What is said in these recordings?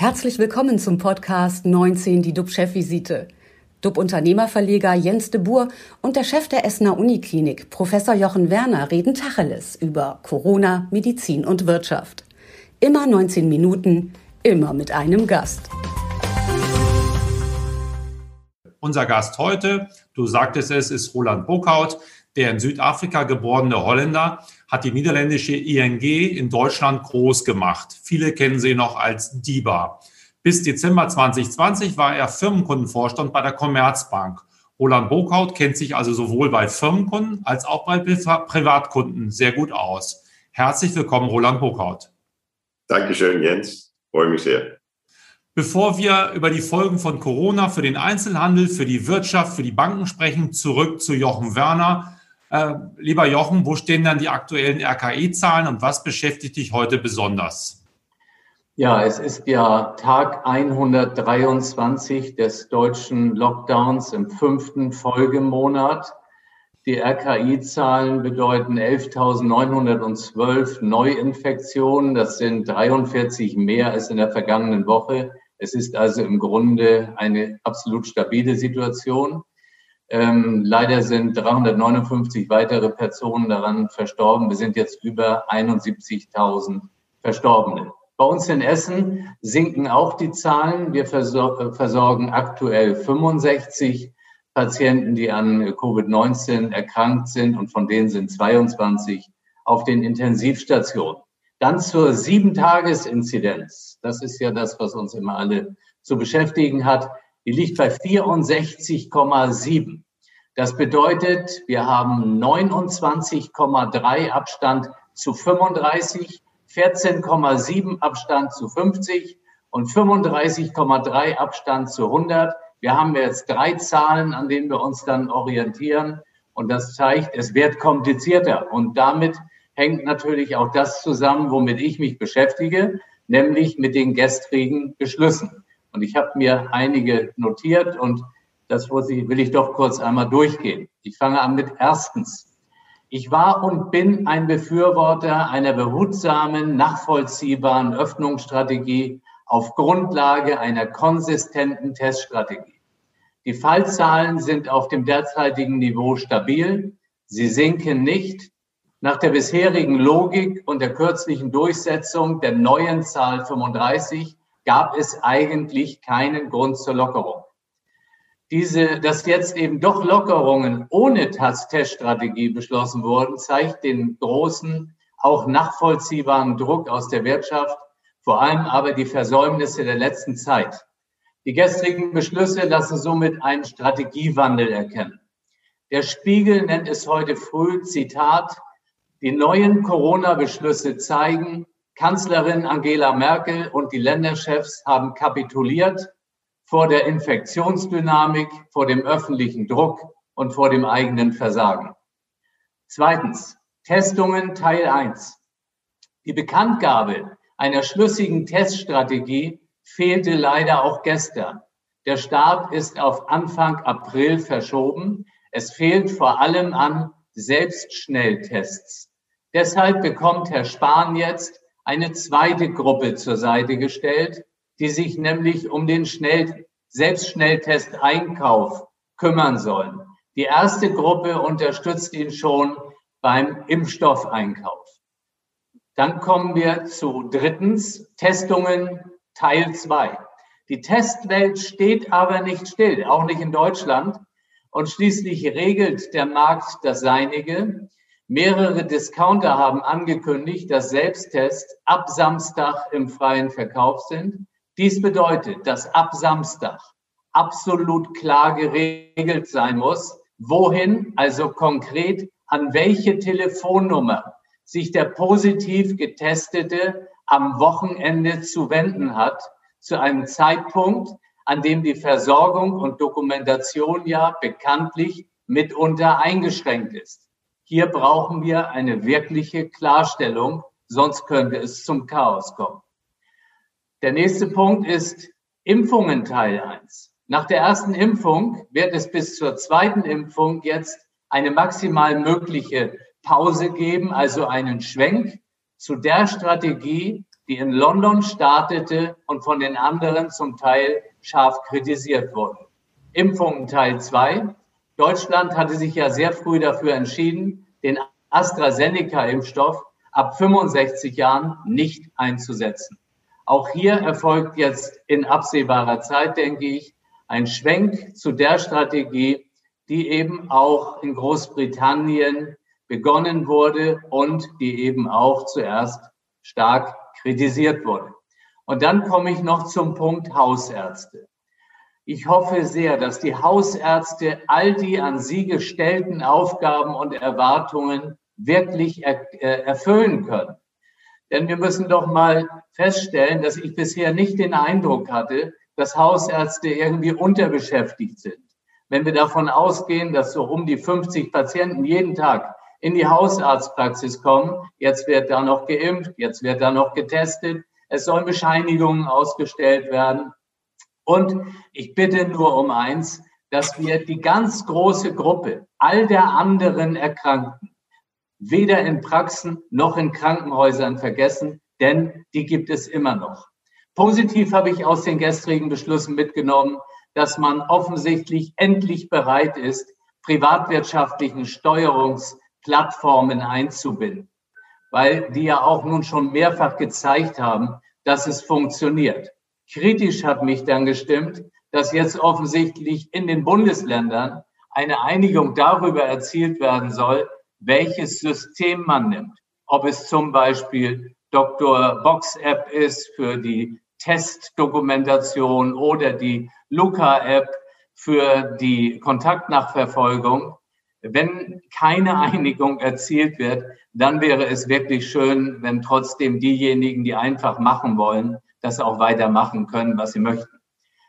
Herzlich willkommen zum Podcast 19, die DUB-Chefvisite. DUB-Unternehmerverleger Jens de Boer und der Chef der Essener Uniklinik, Professor Jochen Werner, reden Tacheles über Corona, Medizin und Wirtschaft. Immer 19 Minuten, immer mit einem Gast. Unser Gast heute, du sagtest es, ist Roland Bockhaut, der in Südafrika geborene Holländer, hat die niederländische ING in Deutschland groß gemacht. Viele kennen sie noch als DIBA. Bis Dezember 2020 war er Firmenkundenvorstand bei der Commerzbank. Roland Bockhaut kennt sich also sowohl bei Firmenkunden als auch bei Privatkunden sehr gut aus. Herzlich willkommen, Roland Bockhaut. Dankeschön, Jens. Freue mich sehr. Bevor wir über die Folgen von Corona für den Einzelhandel, für die Wirtschaft, für die Banken sprechen, zurück zu Jochen Werner. Äh, lieber Jochen, wo stehen dann die aktuellen RKI-Zahlen und was beschäftigt dich heute besonders? Ja, es ist ja Tag 123 des deutschen Lockdowns im fünften Folgemonat. Die RKI-Zahlen bedeuten 11.912 Neuinfektionen. Das sind 43 mehr als in der vergangenen Woche. Es ist also im Grunde eine absolut stabile Situation. Ähm, leider sind 359 weitere Personen daran verstorben. Wir sind jetzt über 71.000 Verstorbene. Bei uns in Essen sinken auch die Zahlen. Wir äh, versorgen aktuell 65 Patienten, die an Covid-19 erkrankt sind und von denen sind 22 auf den Intensivstationen. Dann zur Sieben-Tages-Inzidenz. Das ist ja das, was uns immer alle zu beschäftigen hat. Die liegt bei 64,7. Das bedeutet, wir haben 29,3 Abstand zu 35, 14,7 Abstand zu 50 und 35,3 Abstand zu 100. Wir haben jetzt drei Zahlen, an denen wir uns dann orientieren. Und das zeigt, es wird komplizierter. Und damit hängt natürlich auch das zusammen, womit ich mich beschäftige, nämlich mit den gestrigen Beschlüssen. Und ich habe mir einige notiert und das will ich doch kurz einmal durchgehen. Ich fange an mit erstens. Ich war und bin ein Befürworter einer behutsamen, nachvollziehbaren Öffnungsstrategie auf Grundlage einer konsistenten Teststrategie. Die Fallzahlen sind auf dem derzeitigen Niveau stabil. Sie sinken nicht. Nach der bisherigen Logik und der kürzlichen Durchsetzung der neuen Zahl 35 gab es eigentlich keinen Grund zur Lockerung. Diese, dass jetzt eben doch Lockerungen ohne Teststrategie beschlossen wurden, zeigt den großen, auch nachvollziehbaren Druck aus der Wirtschaft, vor allem aber die Versäumnisse der letzten Zeit. Die gestrigen Beschlüsse lassen somit einen Strategiewandel erkennen. Der Spiegel nennt es heute früh, Zitat, die neuen Corona-Beschlüsse zeigen, Kanzlerin Angela Merkel und die Länderchefs haben kapituliert vor der Infektionsdynamik, vor dem öffentlichen Druck und vor dem eigenen Versagen. Zweitens, Testungen Teil 1. Die Bekanntgabe einer schlüssigen Teststrategie fehlte leider auch gestern. Der Start ist auf Anfang April verschoben. Es fehlt vor allem an Selbstschnelltests. Deshalb bekommt Herr Spahn jetzt eine zweite Gruppe zur Seite gestellt, die sich nämlich um den Schnell Selbstschnelltest-Einkauf kümmern sollen. Die erste Gruppe unterstützt ihn schon beim Impfstoffeinkauf. Dann kommen wir zu drittens Testungen Teil 2. Die Testwelt steht aber nicht still, auch nicht in Deutschland. Und schließlich regelt der Markt das Seinige. Mehrere Discounter haben angekündigt, dass Selbsttests ab Samstag im freien Verkauf sind. Dies bedeutet, dass ab Samstag absolut klar geregelt sein muss, wohin, also konkret an welche Telefonnummer sich der positiv getestete am Wochenende zu wenden hat, zu einem Zeitpunkt, an dem die Versorgung und Dokumentation ja bekanntlich mitunter eingeschränkt ist. Hier brauchen wir eine wirkliche Klarstellung, sonst könnte es zum Chaos kommen. Der nächste Punkt ist Impfungen Teil 1. Nach der ersten Impfung wird es bis zur zweiten Impfung jetzt eine maximal mögliche Pause geben, also einen Schwenk zu der Strategie, die in London startete und von den anderen zum Teil scharf kritisiert wurde. Impfungen Teil 2. Deutschland hatte sich ja sehr früh dafür entschieden, den AstraZeneca-Impfstoff ab 65 Jahren nicht einzusetzen. Auch hier erfolgt jetzt in absehbarer Zeit, denke ich, ein Schwenk zu der Strategie, die eben auch in Großbritannien begonnen wurde und die eben auch zuerst stark kritisiert wurde. Und dann komme ich noch zum Punkt Hausärzte. Ich hoffe sehr, dass die Hausärzte all die an sie gestellten Aufgaben und Erwartungen wirklich äh, erfüllen können. Denn wir müssen doch mal feststellen, dass ich bisher nicht den Eindruck hatte, dass Hausärzte irgendwie unterbeschäftigt sind. Wenn wir davon ausgehen, dass so um die 50 Patienten jeden Tag in die Hausarztpraxis kommen. Jetzt wird da noch geimpft, jetzt wird da noch getestet. Es sollen Bescheinigungen ausgestellt werden. Und ich bitte nur um eins, dass wir die ganz große Gruppe all der anderen Erkrankten weder in Praxen noch in Krankenhäusern vergessen, denn die gibt es immer noch. Positiv habe ich aus den gestrigen Beschlüssen mitgenommen, dass man offensichtlich endlich bereit ist, privatwirtschaftlichen Steuerungs Plattformen einzubinden, weil die ja auch nun schon mehrfach gezeigt haben, dass es funktioniert. Kritisch hat mich dann gestimmt, dass jetzt offensichtlich in den Bundesländern eine Einigung darüber erzielt werden soll, welches System man nimmt. Ob es zum Beispiel Dr. Box App ist für die Testdokumentation oder die Luca App für die Kontaktnachverfolgung. Wenn keine Einigung erzielt wird, dann wäre es wirklich schön, wenn trotzdem diejenigen, die einfach machen wollen, das auch weitermachen können, was sie möchten.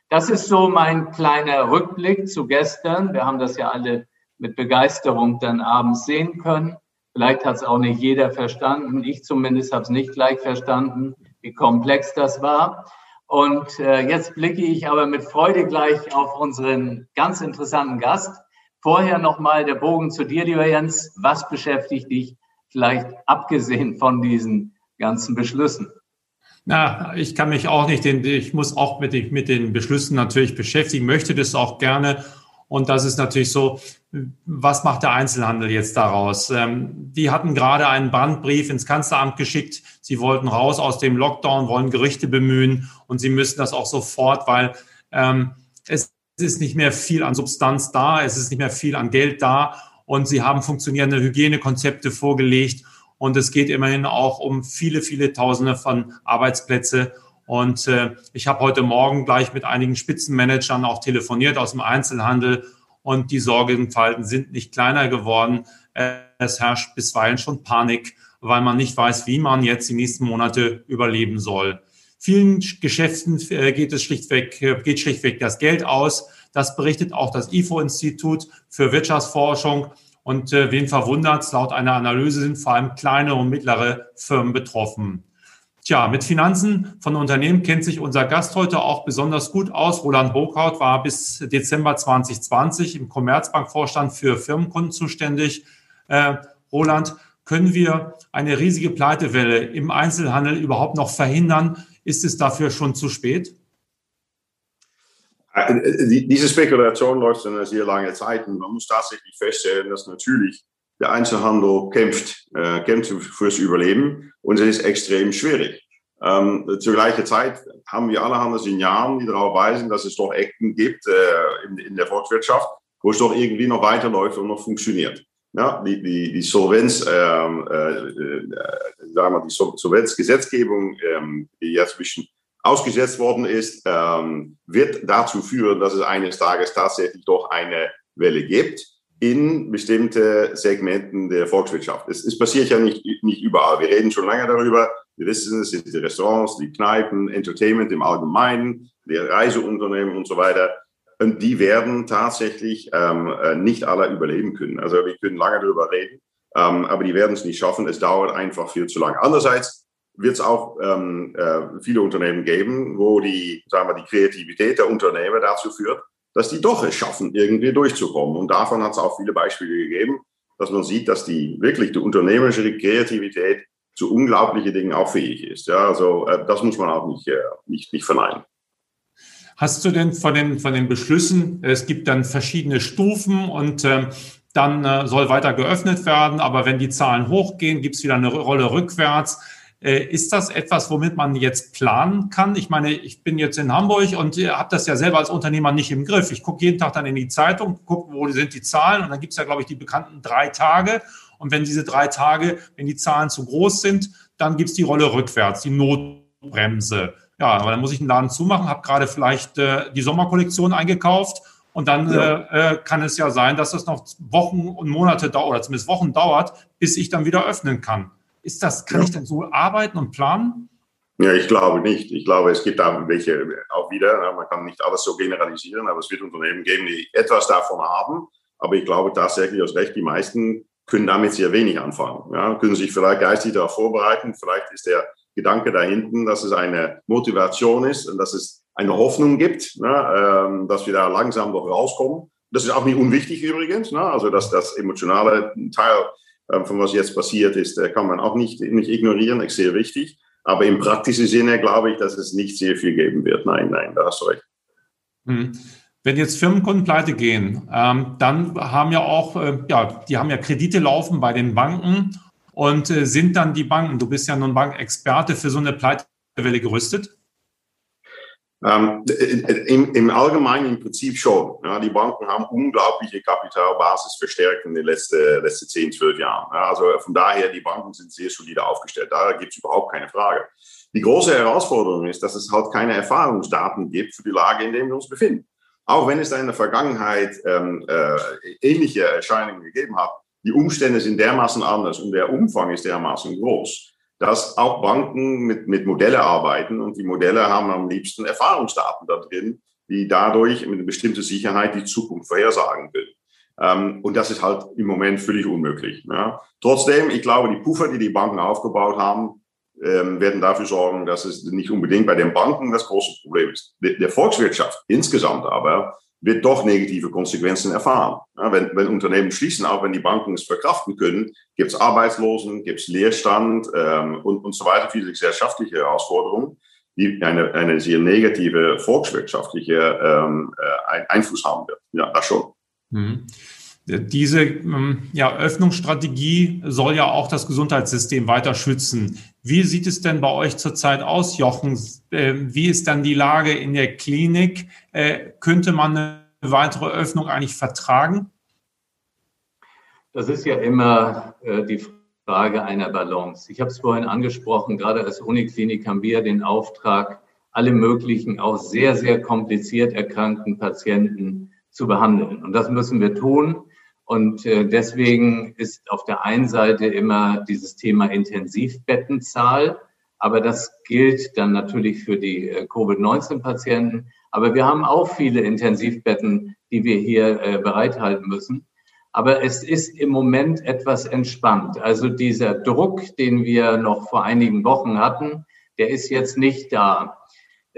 Das ist so mein kleiner Rückblick zu gestern. Wir haben das ja alle mit Begeisterung dann abends sehen können. Vielleicht hat es auch nicht jeder verstanden. Ich zumindest habe es nicht gleich verstanden, wie komplex das war. Und äh, jetzt blicke ich aber mit Freude gleich auf unseren ganz interessanten Gast. Vorher nochmal der Bogen zu dir, lieber Jens. Was beschäftigt dich vielleicht abgesehen von diesen ganzen Beschlüssen? Na, ich kann mich auch nicht, ich muss auch mit, den, mit den Beschlüssen natürlich beschäftigen, möchte das auch gerne. Und das ist natürlich so, was macht der Einzelhandel jetzt daraus? Ähm, die hatten gerade einen Brandbrief ins Kanzleramt geschickt. Sie wollten raus aus dem Lockdown, wollen Gerichte bemühen und sie müssen das auch sofort, weil ähm, es ist nicht mehr viel an Substanz da, es ist nicht mehr viel an Geld da und sie haben funktionierende Hygienekonzepte vorgelegt und es geht immerhin auch um viele, viele Tausende von Arbeitsplätze. Und äh, ich habe heute Morgen gleich mit einigen Spitzenmanagern auch telefoniert aus dem Einzelhandel und die Sorgenfalten sind nicht kleiner geworden. Es herrscht bisweilen schon Panik, weil man nicht weiß, wie man jetzt die nächsten Monate überleben soll. Vielen Geschäften äh, geht es schlichtweg, äh, geht schlichtweg das Geld aus. Das berichtet auch das IFO-Institut für Wirtschaftsforschung. Und äh, wen verwundert, laut einer Analyse sind vor allem kleine und mittlere Firmen betroffen. Tja, mit Finanzen von Unternehmen kennt sich unser Gast heute auch besonders gut aus. Roland Burkhardt war bis Dezember 2020 im Commerzbank-Vorstand für Firmenkunden zuständig. Äh, Roland, können wir eine riesige Pleitewelle im Einzelhandel überhaupt noch verhindern? Ist es dafür schon zu spät? Äh, diese Spekulation läuft eine sehr lange Zeit und man muss tatsächlich feststellen, dass natürlich der Einzelhandel kämpft, äh, kämpft fürs Überleben und es ist extrem schwierig. Ähm, zur gleichen Zeit haben wir allerhand Signalen, die darauf weisen, dass es doch Ecken gibt äh, in, in, der Volkswirtschaft, wo es doch irgendwie noch weiterläuft und noch funktioniert. Ja, die, die, die Solvenz, ähm, äh, äh, sagen wir, die Solvenzgesetzgebung, ähm, die jetzt ein bisschen ausgesetzt worden ist, ähm, wird dazu führen, dass es eines Tages tatsächlich doch eine Welle gibt in bestimmte Segmenten der Volkswirtschaft. Es, es passiert ja nicht, nicht überall. Wir reden schon lange darüber. Wir wissen, es sind die Restaurants, die Kneipen, Entertainment im Allgemeinen, die Reiseunternehmen und so weiter. Und die werden tatsächlich ähm, äh, nicht alle überleben können. Also wir können lange darüber reden, ähm, aber die werden es nicht schaffen. Es dauert einfach viel zu lange. Andererseits wird es auch ähm, äh, viele Unternehmen geben, wo die, sagen wir, die Kreativität der Unternehmer dazu führt, dass die doch es schaffen, irgendwie durchzukommen. Und davon hat es auch viele Beispiele gegeben, dass man sieht, dass die wirklich die unternehmerische Kreativität zu unglaublichen Dingen auch fähig ist. Ja, also äh, das muss man auch nicht, äh, nicht, nicht verneinen. Hast du denn von den, von den Beschlüssen, es gibt dann verschiedene Stufen und ähm, dann äh, soll weiter geöffnet werden, aber wenn die Zahlen hochgehen, gibt es wieder eine Rolle rückwärts. Äh, ist das etwas, womit man jetzt planen kann? Ich meine, ich bin jetzt in Hamburg und äh, habe das ja selber als Unternehmer nicht im Griff. Ich gucke jeden Tag dann in die Zeitung, gucke, wo sind die Zahlen und dann gibt es ja, glaube ich, die bekannten drei Tage. Und wenn diese drei Tage, wenn die Zahlen zu groß sind, dann gibt es die Rolle rückwärts, die Notbremse. Ja, aber dann muss ich einen Laden zumachen, habe gerade vielleicht äh, die Sommerkollektion eingekauft und dann ja. äh, äh kann es ja sein, dass das noch Wochen und Monate dauert, oder zumindest Wochen dauert, bis ich dann wieder öffnen kann. Ist das, kann ja. ich denn so arbeiten und planen? Ja, ich glaube nicht. Ich glaube, es gibt da welche auch wieder, man kann nicht alles so generalisieren, aber es wird Unternehmen geben, die etwas davon haben. Aber ich glaube tatsächlich, aus Recht, die meisten können damit sehr wenig anfangen. Ja, können sich vielleicht geistig darauf vorbereiten. Vielleicht ist der Gedanke dahinten, dass es eine Motivation ist und dass es eine Hoffnung gibt, ne, ähm, dass wir da langsam noch rauskommen. Das ist auch nicht unwichtig übrigens. Ne? Also dass das emotionale Teil von was jetzt passiert ist, äh, kann man auch nicht, nicht ignorieren. Ist sehr wichtig. Aber im praktischen Sinne glaube ich, dass es nicht sehr viel geben wird. Nein, nein, da hast du recht. Hm. Wenn jetzt Firmenkunden pleite gehen, ähm, dann haben ja auch, äh, ja, die haben ja Kredite laufen bei den Banken und äh, sind dann die Banken, du bist ja nun Bankexperte, für so eine Pleitewelle gerüstet? Ähm, im, Im Allgemeinen im Prinzip schon. Ja, die Banken haben unglaubliche Kapitalbasis verstärkt in den letzten, letzten 10, 12 Jahren. Ja, also von daher, die Banken sind sehr solide aufgestellt. Da gibt es überhaupt keine Frage. Die große Herausforderung ist, dass es halt keine Erfahrungsdaten gibt für die Lage, in der wir uns befinden. Auch wenn es da in der Vergangenheit ähm, äh, ähnliche Erscheinungen gegeben hat, die Umstände sind dermaßen anders und der Umfang ist dermaßen groß, dass auch Banken mit, mit Modelle arbeiten und die Modelle haben am liebsten Erfahrungsdaten da drin, die dadurch mit einer bestimmten Sicherheit die Zukunft vorhersagen will. Ähm, und das ist halt im Moment völlig unmöglich. Ja. Trotzdem, ich glaube, die Puffer, die die Banken aufgebaut haben, ähm, werden dafür sorgen, dass es nicht unbedingt bei den Banken das große Problem ist. Der Volkswirtschaft insgesamt aber wird doch negative Konsequenzen erfahren. Ja, wenn, wenn Unternehmen schließen, auch wenn die Banken es verkraften können, gibt es Arbeitslosen, gibt es Leerstand ähm, und, und so weiter, viele gesellschaftliche Herausforderungen, die eine, eine sehr negative volkswirtschaftliche ähm, äh, Einfluss haben wird. Ja, das schon. Mhm. Diese ähm, ja, Öffnungsstrategie soll ja auch das Gesundheitssystem weiter schützen. Wie sieht es denn bei euch zurzeit aus, Jochen? Ähm, wie ist dann die Lage in der Klinik? Äh, könnte man eine weitere Öffnung eigentlich vertragen? Das ist ja immer äh, die Frage einer Balance. Ich habe es vorhin angesprochen, gerade als Uniklinik haben wir den Auftrag, alle möglichen, auch sehr, sehr kompliziert erkrankten Patienten zu behandeln. Und das müssen wir tun. Und äh, deswegen ist auf der einen Seite immer dieses Thema Intensivbettenzahl, aber das gilt dann natürlich für die äh, Covid-19-Patienten. Aber wir haben auch viele Intensivbetten, die wir hier äh, bereithalten müssen. Aber es ist im Moment etwas entspannt. Also dieser Druck, den wir noch vor einigen Wochen hatten, der ist jetzt nicht da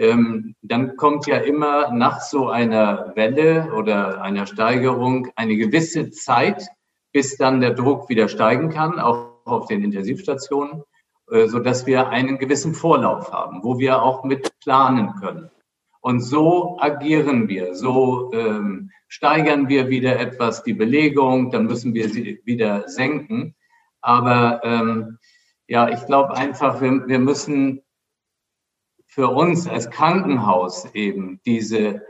ähm, dann kommt ja immer nach so einer Welle oder einer Steigerung eine gewisse Zeit, bis dann der Druck wieder steigen kann, auch auf den Intensivstationen, äh, so dass wir einen gewissen Vorlauf haben, wo wir auch mit planen können. Und so agieren wir, so ähm, steigern wir wieder etwas die Belegung, dann müssen wir sie wieder senken. Aber ähm, ja, ich glaube einfach, wir, wir müssen für uns als Krankenhaus eben diese,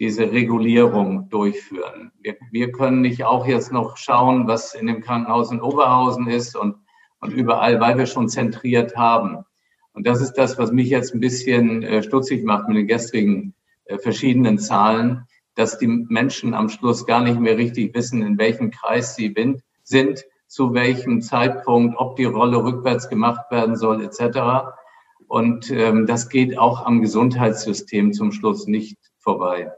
diese Regulierung durchführen. Wir, wir können nicht auch jetzt noch schauen, was in dem Krankenhaus in Oberhausen ist und, und überall, weil wir schon zentriert haben. Und das ist das, was mich jetzt ein bisschen äh, stutzig macht mit den gestrigen äh, verschiedenen Zahlen, dass die Menschen am Schluss gar nicht mehr richtig wissen, in welchem Kreis sie sind, zu welchem Zeitpunkt, ob die Rolle rückwärts gemacht werden soll, etc. Und ähm, das geht auch am Gesundheitssystem zum Schluss nicht vorbei.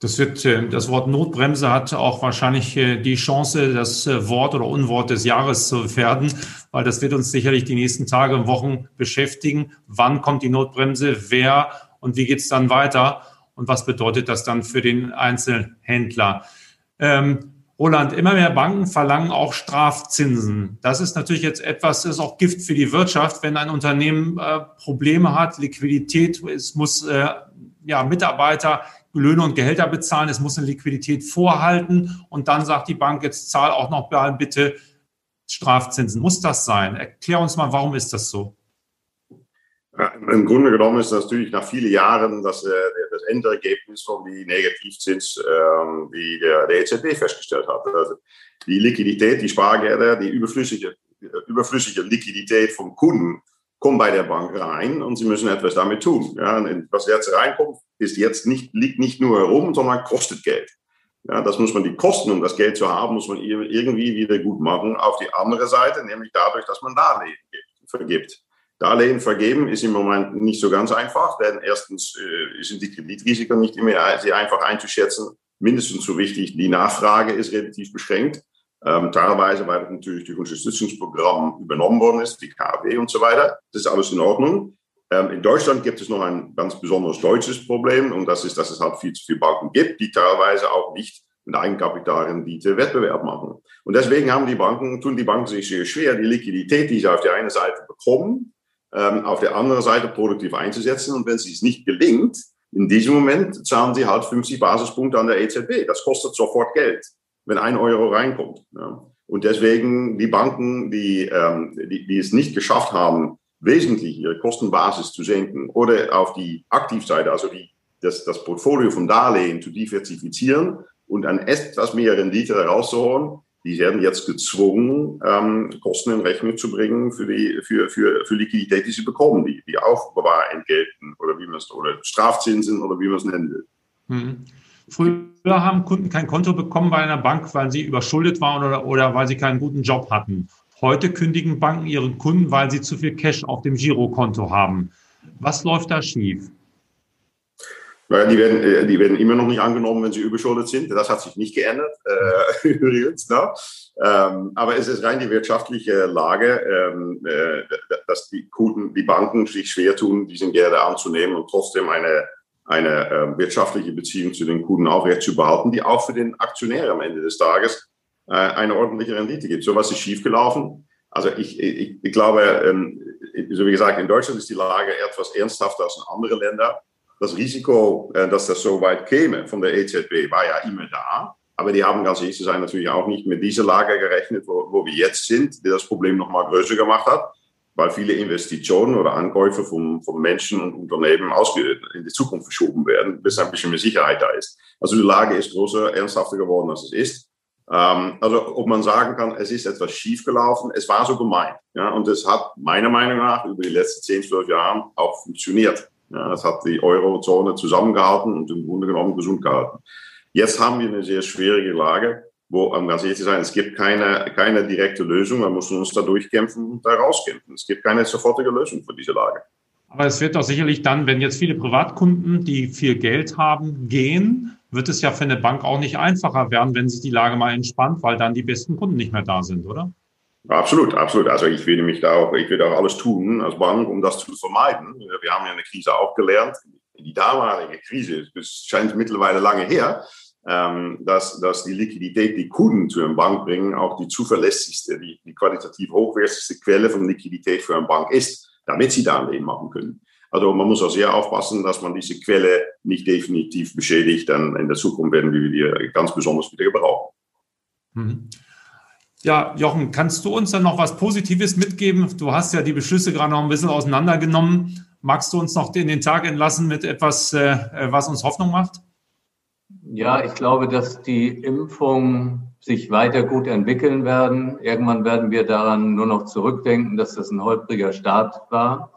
Das wird, äh, das Wort Notbremse hat auch wahrscheinlich äh, die Chance, das äh, Wort oder Unwort des Jahres zu werden, weil das wird uns sicherlich die nächsten Tage und Wochen beschäftigen. Wann kommt die Notbremse? Wer und wie geht es dann weiter? Und was bedeutet das dann für den Einzelhändler? Ähm, Roland, immer mehr Banken verlangen auch Strafzinsen. Das ist natürlich jetzt etwas, das ist auch Gift für die Wirtschaft, wenn ein Unternehmen äh, Probleme hat, Liquidität, es muss äh, ja, Mitarbeiter Löhne und Gehälter bezahlen, es muss eine Liquidität vorhalten und dann sagt die Bank, jetzt zahl auch noch bitte Strafzinsen. Muss das sein? Erklär uns mal, warum ist das so? Im Grunde genommen ist natürlich nach vielen Jahren das, äh, das Endergebnis von die Negativzins, ähm, die der, der EZB festgestellt hat. Also die Liquidität, die Spargelder, die überflüssige, überflüssige Liquidität vom Kunden kommt bei der Bank rein und sie müssen etwas damit tun. Ja, was jetzt reinkommt, ist jetzt nicht, liegt nicht nur herum, sondern kostet Geld. Ja, das muss man die Kosten, um das Geld zu haben, muss man irgendwie wieder gut machen. Auf die andere Seite, nämlich dadurch, dass man Darlehen vergibt. Darlehen vergeben ist im Moment nicht so ganz einfach, denn erstens äh, sind die Kreditrisiken nicht immer sehr einfach einzuschätzen. Mindestens so wichtig, die Nachfrage ist relativ beschränkt. Ähm, teilweise, weil natürlich durch Unterstützungsprogramm übernommen worden ist, die KfW und so weiter. Das ist alles in Ordnung. Ähm, in Deutschland gibt es noch ein ganz besonderes deutsches Problem und das ist, dass es halt viel zu viele Banken gibt, die teilweise auch nicht mit Eigenkapitalrendite Wettbewerb machen. Und deswegen haben die Banken, tun die Banken sich sehr schwer, die Liquidität, die sie auf der einen Seite bekommen, ähm, auf der anderen Seite produktiv einzusetzen. Und wenn es nicht gelingt, in diesem Moment zahlen sie halt 50 Basispunkte an der EZB. Das kostet sofort Geld, wenn ein Euro reinkommt. Ja. Und deswegen die Banken, die, ähm, die, die es nicht geschafft haben, wesentlich ihre Kostenbasis zu senken oder auf die Aktivseite, also die, das, das Portfolio von Darlehen zu diversifizieren und an etwas mehr Rendite herauszuholen, die werden jetzt gezwungen, ähm, Kosten in Rechnung zu bringen für die für, für, für Liquidität, die sie bekommen, die, die Aufbewahrentgelten oder wie man es oder Strafzinsen oder wie man es nennen will. Mhm. Früher haben Kunden kein Konto bekommen bei einer Bank, weil sie überschuldet waren oder, oder weil sie keinen guten Job hatten. Heute kündigen Banken ihren Kunden, weil sie zu viel Cash auf dem Girokonto haben. Was läuft da schief? Naja, die werden, äh, die werden immer noch nicht angenommen, wenn sie überschuldet sind. Das hat sich nicht geändert, äh, übrigens. Ne? Ähm, aber es ist rein die wirtschaftliche Lage, ähm, äh, dass die Kunden, die Banken sich schwer tun, diesen Gelder anzunehmen und trotzdem eine, eine äh, wirtschaftliche Beziehung zu den Kunden aufrecht zu behalten, die auch für den Aktionär am Ende des Tages äh, eine ordentliche Rendite gibt. So was ist schiefgelaufen. Also ich, ich, ich glaube, ähm, so wie gesagt, in Deutschland ist die Lage etwas ernsthafter als in anderen Ländern das Risiko, äh, dass das so weit käme von der EZB, war ja immer da. Aber die haben ganz ehrlich zu sein natürlich auch nicht mit dieser Lage gerechnet, wo, wo wir jetzt sind, die das Problem noch mal größer gemacht hat, weil viele Investitionen oder Ankäufe von, von Menschen und Unternehmen in die Zukunft verschoben werden, bis ein bisschen mehr Sicherheit da ist. Also die Lage ist größer, ernsthafter geworden, als es ist. Ähm, also ob man sagen kann, es ist etwas schiefgelaufen, es war so gemeint. Ja, und es hat meiner Meinung nach über die letzten 10, 12 Jahre auch funktioniert. Ja, das hat die Eurozone zusammengehalten und im Grunde genommen gesund gehalten. Jetzt haben wir eine sehr schwierige Lage, wo, um ganz ehrlich zu sein, es gibt keine, keine direkte Lösung. Wir müssen uns da durchkämpfen und da rauskämpfen. Es gibt keine sofortige Lösung für diese Lage. Aber es wird doch sicherlich dann, wenn jetzt viele Privatkunden, die viel Geld haben, gehen, wird es ja für eine Bank auch nicht einfacher werden, wenn sich die Lage mal entspannt, weil dann die besten Kunden nicht mehr da sind, oder? Absolut, absolut. Also ich will mich da auch, ich will auch alles tun als Bank, um das zu vermeiden. Wir haben ja eine Krise auch gelernt. Die damalige Krise, das scheint mittlerweile lange her, ähm, dass, dass die Liquidität, die Kunden zu einer Bank bringen, auch die zuverlässigste, die, die qualitativ hochwertigste Quelle von Liquidität für eine Bank ist, damit sie Darlehen machen können. Also man muss auch sehr aufpassen, dass man diese Quelle nicht definitiv beschädigt, denn in der Zukunft werden wir die ganz besonders wieder gebrauchen. Mhm. Ja, Jochen, kannst du uns dann noch was Positives mitgeben? Du hast ja die Beschlüsse gerade noch ein bisschen auseinandergenommen. Magst du uns noch in den Tag entlassen mit etwas, äh, was uns Hoffnung macht? Ja, ich glaube, dass die Impfungen sich weiter gut entwickeln werden. Irgendwann werden wir daran nur noch zurückdenken, dass das ein holpriger Start war.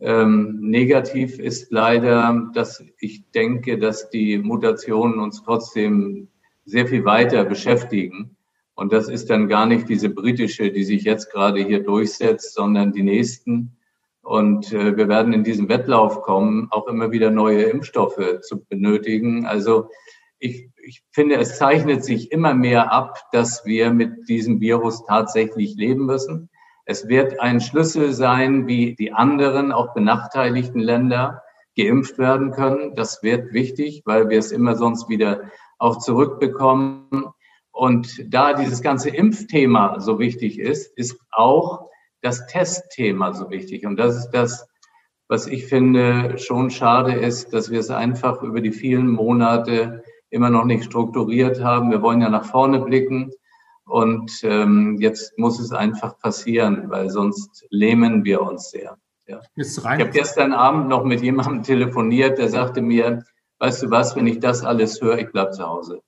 Ähm, negativ ist leider, dass ich denke, dass die Mutationen uns trotzdem sehr viel weiter beschäftigen. Und das ist dann gar nicht diese britische, die sich jetzt gerade hier durchsetzt, sondern die nächsten. Und äh, wir werden in diesem Wettlauf kommen, auch immer wieder neue Impfstoffe zu benötigen. Also ich, ich finde, es zeichnet sich immer mehr ab, dass wir mit diesem Virus tatsächlich leben müssen. Es wird ein Schlüssel sein, wie die anderen, auch benachteiligten Länder geimpft werden können. Das wird wichtig, weil wir es immer sonst wieder auch zurückbekommen. Und da dieses ganze Impfthema so wichtig ist, ist auch das Testthema so wichtig. Und das ist das, was ich finde schon schade ist, dass wir es einfach über die vielen Monate immer noch nicht strukturiert haben. Wir wollen ja nach vorne blicken. Und ähm, jetzt muss es einfach passieren, weil sonst lähmen wir uns sehr. Ja. Ich habe gestern Abend noch mit jemandem telefoniert, der sagte mir, weißt du was, wenn ich das alles höre, ich bleib zu Hause.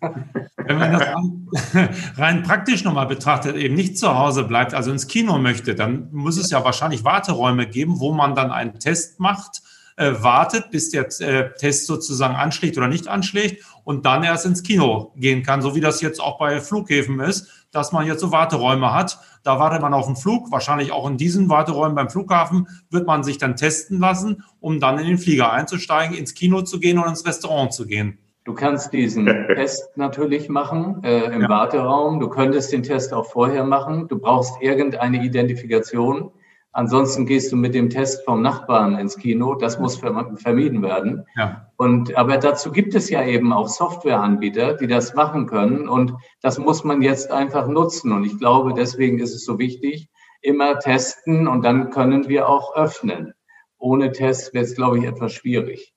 Wenn man das rein praktisch nochmal betrachtet, eben nicht zu Hause bleibt, also ins Kino möchte, dann muss es ja wahrscheinlich Warteräume geben, wo man dann einen Test macht, äh, wartet, bis der äh, Test sozusagen anschlägt oder nicht anschlägt und dann erst ins Kino gehen kann, so wie das jetzt auch bei Flughäfen ist, dass man jetzt so Warteräume hat. Da wartet man auf den Flug, wahrscheinlich auch in diesen Warteräumen beim Flughafen wird man sich dann testen lassen, um dann in den Flieger einzusteigen, ins Kino zu gehen und ins Restaurant zu gehen. Du kannst diesen Test natürlich machen äh, im ja. Warteraum. Du könntest den Test auch vorher machen. Du brauchst irgendeine Identifikation. Ansonsten gehst du mit dem Test vom Nachbarn ins Kino. Das muss vermieden werden. Ja. Und, aber dazu gibt es ja eben auch Softwareanbieter, die das machen können. Und das muss man jetzt einfach nutzen. Und ich glaube, deswegen ist es so wichtig, immer testen und dann können wir auch öffnen. Ohne Test wird es, glaube ich, etwas schwierig.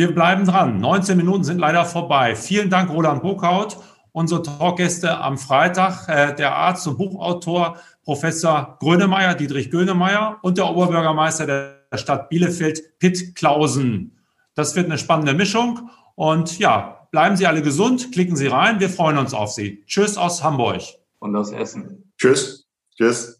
Wir bleiben dran. 19 Minuten sind leider vorbei. Vielen Dank, Roland Burkhaut. Unsere Talkgäste am Freitag, äh, der Arzt und Buchautor Professor Grönemeyer, Dietrich Grönemeyer und der Oberbürgermeister der Stadt Bielefeld, Pitt Klausen. Das wird eine spannende Mischung. Und ja, bleiben Sie alle gesund, klicken Sie rein. Wir freuen uns auf Sie. Tschüss aus Hamburg. Und aus Essen. Tschüss. Tschüss.